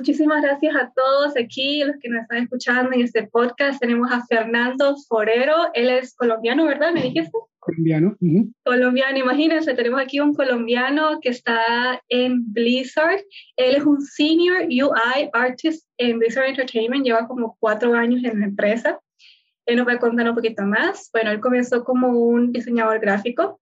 Muchísimas gracias a todos aquí, los que nos están escuchando en este podcast. Tenemos a Fernando Forero, él es colombiano, ¿verdad? ¿Me dijiste? Colombiano. Colombiano, imagínense, tenemos aquí un colombiano que está en Blizzard. Él es un senior UI artist en Blizzard Entertainment, lleva como cuatro años en la empresa. Él nos va a contar un poquito más. Bueno, él comenzó como un diseñador gráfico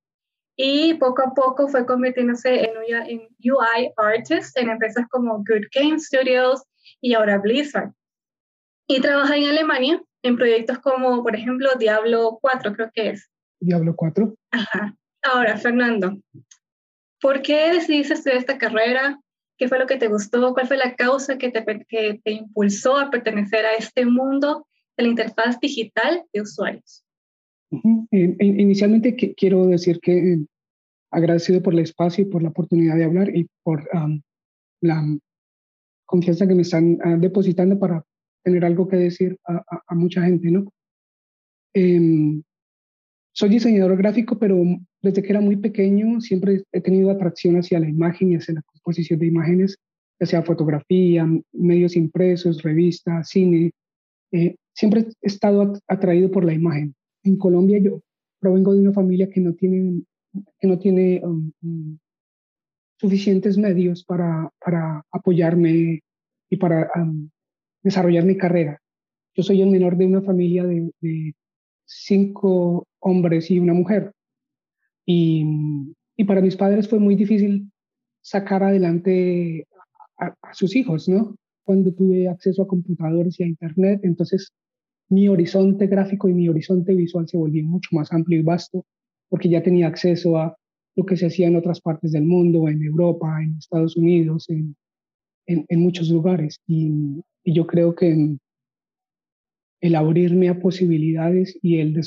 y poco a poco fue convirtiéndose en, en UI artist en empresas como Good Game Studios y ahora Blizzard. Y trabaja en Alemania en proyectos como, por ejemplo, Diablo 4, creo que es. Diablo 4. Ajá. Ahora, Fernando, ¿por qué decidiste estudiar esta carrera? ¿Qué fue lo que te gustó? ¿Cuál fue la causa que te, que te impulsó a pertenecer a este mundo de la interfaz digital de usuarios? Inicialmente quiero decir que eh, agradecido por el espacio y por la oportunidad de hablar y por la confianza que me están ah, depositando para tener algo que decir a, mucha gente, ¿no? Em, soy diseñador gráfico, pero desde que era muy pequeño siempre he tenido atracción hacia la imagen y hacia la composición de imágenes, ya sea fotografía, medios impresos, revistas, cine. Eh, siempre he estado atraído por la imagen en Colombia yo provengo de una familia que no tiene, que no tiene um, um, suficientes medios para, para apoyarme y para um, desarrollar mi carrera. Yo soy el menor de una familia de, cinco hombres y una mujer. Y, y, para mis padres fue muy difícil sacar adelante a, a, sus hijos, ¿no? Cuando tuve acceso a computadores y a Internet, entonces mi horizonte gráfico y mi horizonte visual se volvió mucho más amplio y vasto porque ya tenía acceso a lo que se hacía en otras partes del mundo, en Europa, en Estados Unidos, en, en, muchos lugares. Y, yo creo que el abrirme a posibilidades y el,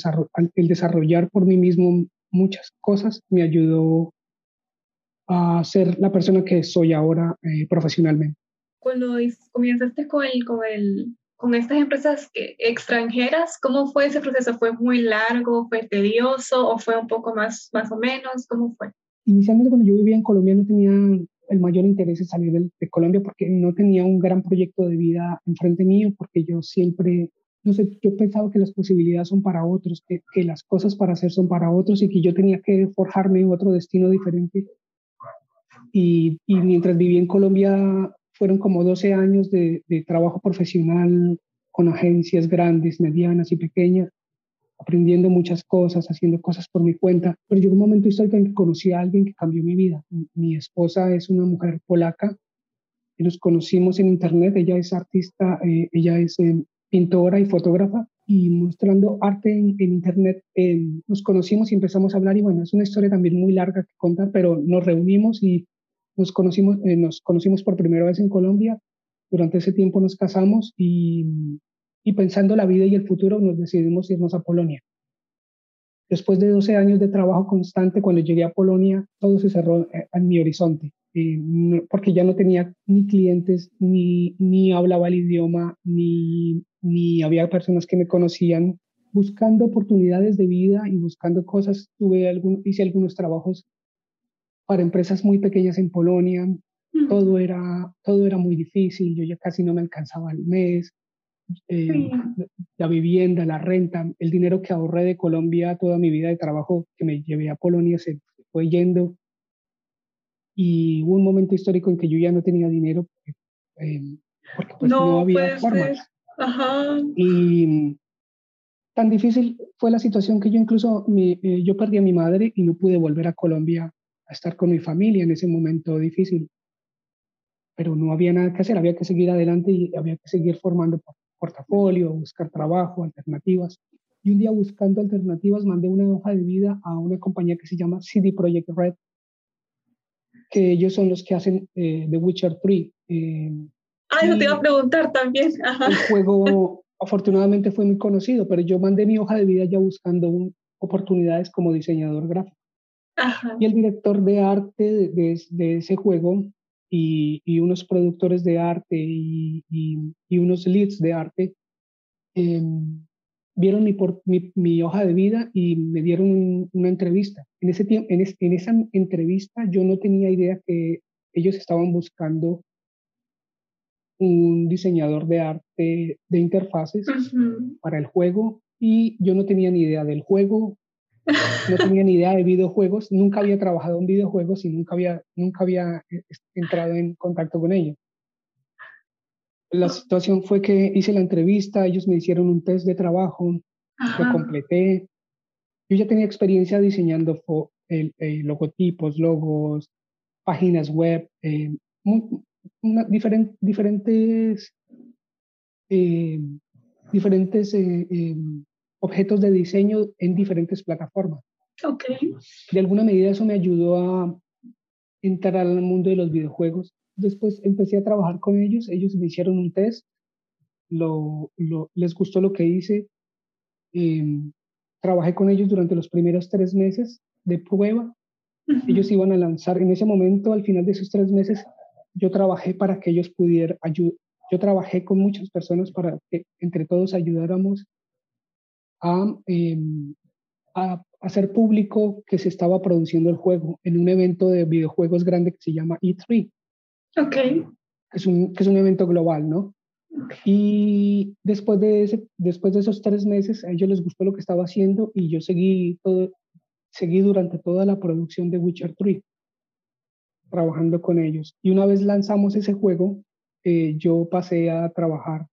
el desarrollar por mí mismo muchas cosas me ayudó a ser la persona que soy ahora eh, profesionalmente. Cuando comenzaste con con el con estas empresas extranjeras, ¿cómo fue ese proceso? ¿Fue muy largo, fue tedioso o fue un poco más, más o menos? ¿Cómo fue? Inicialmente cuando yo vivía en Colombia no tenía el mayor interés en salir de, Colombia porque no tenía un gran proyecto de vida enfrente mío, porque yo siempre, no sé, yo pensaba que las posibilidades son para otros, que, las cosas para hacer son para otros y que yo tenía que forjarme otro destino diferente. Y, y mientras vivía en Colombia fueron como 12 años de, trabajo profesional con agencias grandes, medianas y pequeñas, aprendiendo muchas cosas, haciendo cosas por mi cuenta. Pero llegó un momento histórico en que conocí a alguien que cambió mi vida. Mi esposa es una mujer polaca y nos conocimos en internet. Ella es artista, eh, ella es eh, pintora y fotógrafa y mostrando arte en, internet eh, nos conocimos y empezamos a hablar y bueno, es una historia también muy larga que contar, pero nos reunimos y nos conocimos, eh, nos conocimos por primera vez en Colombia, durante ese tiempo nos casamos y, y pensando la vida y el futuro nos decidimos irnos a Polonia. Después de 12 años de trabajo constante, cuando llegué a Polonia, todo se cerró eh, en mi horizonte, eh, porque ya no tenía ni clientes, ni, ni hablaba el idioma, ni, ni había personas que me conocían. Buscando oportunidades de vida y buscando cosas, tuve algún, hice algunos trabajos para empresas muy pequeñas en Polonia. Todo, era, todo era muy difícil, yo ya casi no me alcanzaba el mes. Eh, la vivienda, la renta, el dinero que ahorré de Colombia toda mi vida de trabajo que me llevé a Polonia se fue yendo. Y hubo un momento histórico en que yo ya no tenía dinero porque, em, pues no, había formas. Y tan difícil fue la situación que yo incluso eh, yo perdí a mi madre y no pude volver a Colombia estar con mi familia en ese momento difícil. Pero no había nada que hacer, había que seguir adelante y había que seguir formando portafolio, buscar trabajo, alternativas. Y un día buscando alternativas mandé una hoja de vida a una compañía que se llama CD Projekt Red, que ellos son los que hacen eh, The Witcher 3. Eh, ah, eso te iba a preguntar también. El juego afortunadamente fue muy conocido, pero yo mandé mi hoja de vida ya buscando oportunidades como diseñador gráfico. Y el director de arte de, de, ese juego y, y, unos productores de arte y, y, unos leads de arte em, vieron mi, por, mi, mi, hoja de vida y me dieron una entrevista. En, ese tiempo, en, en esa entrevista yo no tenía idea que ellos estaban buscando un diseñador de arte de interfaces para el juego y yo no tenía ni idea del juego, no tenía ni idea de videojuegos, nunca había trabajado en videojuegos y nunca había, nunca había eh, entrado en contacto con ellos. La situación fue que hice la entrevista, ellos me hicieron un test de trabajo, lo completé. Yo ya tenía experiencia diseñando el, logotipos, logos, páginas web, eh, diferentes, eh, diferentes objetos de diseño en diferentes plataformas. Okay. De alguna medida eso me ayudó a entrar al mundo de los videojuegos. Después empecé a trabajar con ellos, ellos me hicieron un test, lo, les gustó lo que hice. Em, trabajé con ellos durante los primeros tres meses de prueba. Ellos iban a lanzar, en ese momento, al final de esos tres meses, yo trabajé para que ellos pudieran ayudar. Yo trabajé con muchas personas para que entre todos ayudáramos Em, a, hacer público que se estaba produciendo el juego en un evento de videojuegos grande que se llama E3. Ok. Es un, que es un evento global, ¿no? Y después de, ese, después de esos tres meses, a ellos les gustó lo que estaba haciendo y yo seguí, todo, seguí durante toda la producción de Witcher 3, trabajando con ellos. Y una vez lanzamos ese juego, eh, yo pasé a trabajar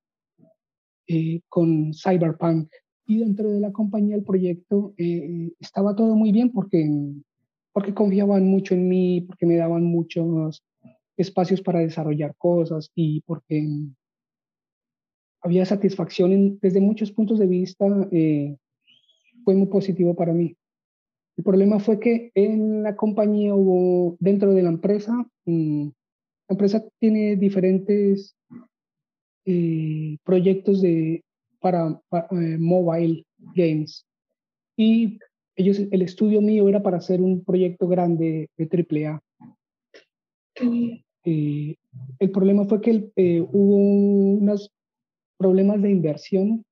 eh, con Cyberpunk y dentro de la compañía el proyecto eh, estaba todo muy bien porque, porque confiaban mucho en mí, porque me daban muchos espacios para desarrollar cosas y porque había satisfacción desde muchos puntos de vista, eh, fue muy positivo para mí. El problema fue que en la compañía hubo, dentro de la empresa, mm, la empresa tiene diferentes eh, proyectos de para, eh, mobile games. Y ellos, el estudio mío era para hacer un proyecto grande de AAA. Eh, el problema fue que eh, hubo unos problemas de inversión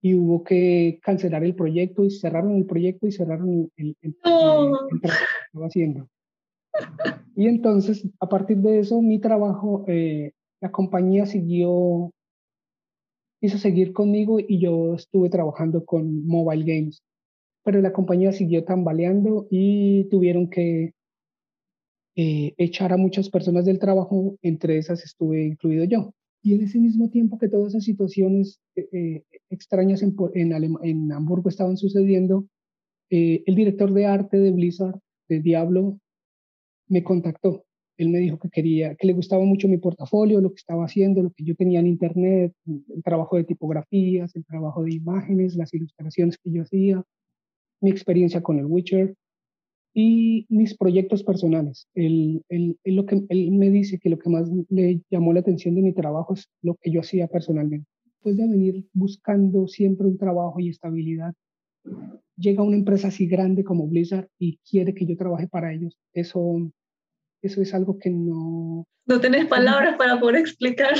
y hubo que cancelar el proyecto y cerraron el proyecto y cerraron el, el, trabajo que estaba haciendo. Y entonces, a partir de eso, mi trabajo, la compañía siguió quiso seguir conmigo y yo estuve trabajando con mobile games. Pero la compañía siguió tambaleando y tuvieron que eh, echar a muchas personas del trabajo, entre esas estuve incluido yo. Y en ese mismo tiempo que todas esas situaciones eh, eh, extrañas en, en, en, Hamburgo estaban sucediendo, el director de arte de Blizzard, de Diablo, me contactó él me dijo que quería, que le gustaba mucho mi portafolio, lo que estaba haciendo, lo que yo tenía en internet, el trabajo de tipografías, el trabajo de imágenes, las ilustraciones que yo hacía, mi experiencia con el Witcher y mis proyectos personales. Él, lo que, él me dice que lo que más le llamó la atención de mi trabajo es lo que yo hacía personalmente. Después de venir buscando siempre un trabajo y estabilidad, llega una empresa así grande como Blizzard y quiere que yo trabaje para ellos. Eso eso es algo que no... No tenés palabras para poder explicar.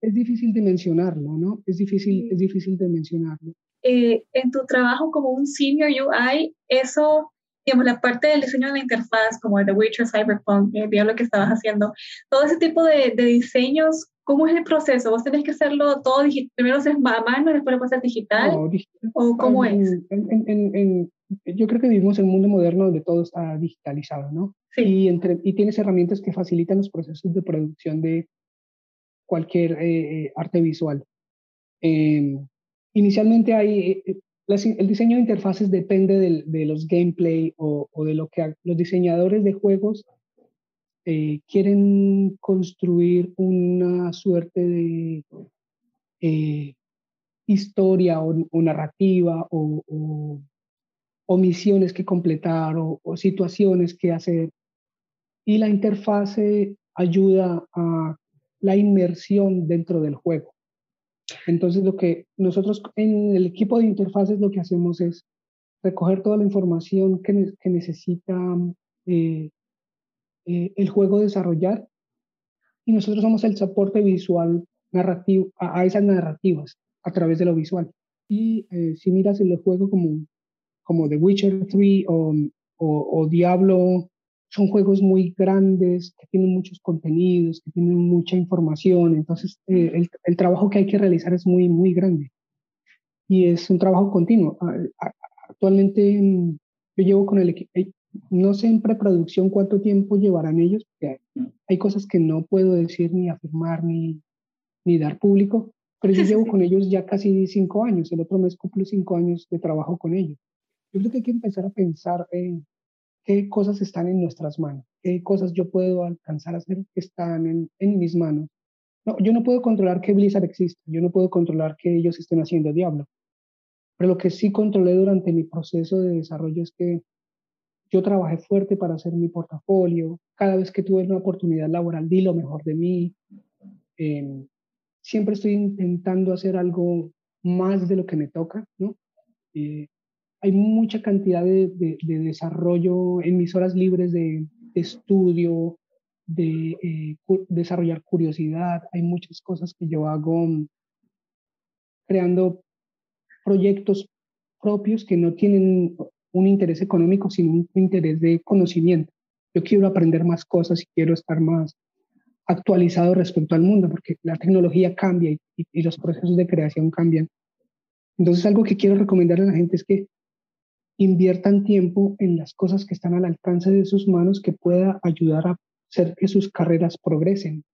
Es difícil de mencionarlo, ¿no? Es difícil, es difícil de mencionarlo. Eh, en tu trabajo como un senior UI, eso, digamos, la parte del diseño de la interfaz, como el de Witcher, Cyberpunk, el lo que estabas haciendo, todo ese tipo de, de, diseños, ¿cómo es el proceso? ¿Vos tenés que hacerlo todo digital? Primero haces a mano y después lo pasas digital? No, digital. ¿O cómo es? En, en, en, yo creo que vivimos en un mundo moderno donde todo está digitalizado, ¿no? Sí. Y, entre, y tienes herramientas que facilitan los procesos de producción de cualquier eh, eh, arte visual. Em, inicialmente hay, eh, el diseño de interfaces depende de los gameplay o, o, de lo que los diseñadores de juegos quieren construir una suerte de historia o, narrativa o, misiones que completar o, situaciones que hacer. Y la interfase ayuda a la inmersión dentro del juego. Entonces, lo que nosotros en el equipo de interfaces lo que hacemos es recoger toda la información que, que necesita eh, eh, el juego desarrollar y nosotros somos el soporte visual narrativo a, esas narrativas a través de lo visual. Y eh, si miras el juego como como The Witcher 3 o, o, Diablo son juegos muy grandes, que tienen muchos contenidos, que tienen mucha información, entonces eh, el, el, trabajo que hay que realizar es muy, muy grande. Y es un trabajo continuo. Actualmente mm, yo llevo con el equipo, no sé en preproducción cuánto tiempo llevarán ellos, porque hay cosas que no puedo decir ni afirmar ni, ni dar público, pero yo llevo con ellos ya casi cinco años, el otro mes cumplo cinco años de trabajo con ellos. Yo creo que hay que empezar a pensar en qué cosas están en nuestras manos, qué cosas yo puedo alcanzar a hacer que están en, en mis manos. No, yo no puedo controlar que Blizzard exista, yo no puedo controlar que ellos estén haciendo Diablo, pero lo que sí controlé durante mi proceso de desarrollo es que yo trabajé fuerte para hacer mi portafolio. Cada vez que tuve una oportunidad laboral, di lo mejor de mí. Eh, siempre estoy intentando hacer algo más de lo que me toca, ¿no? Eh, hay mucha cantidad de, de, desarrollo en mis horas libres de, estudio, de eh, desarrollar curiosidad. Hay muchas cosas que yo hago creando proyectos propios que no tienen un interés económico, sino un interés de conocimiento. Yo quiero aprender más cosas y quiero estar más actualizado respecto al mundo, porque la tecnología cambia y, los procesos de creación cambian. Entonces, algo que quiero recomendar a la gente es que inviertan tiempo en las cosas que están al alcance de sus manos que pueda ayudar a hacer que sus carreras progresen.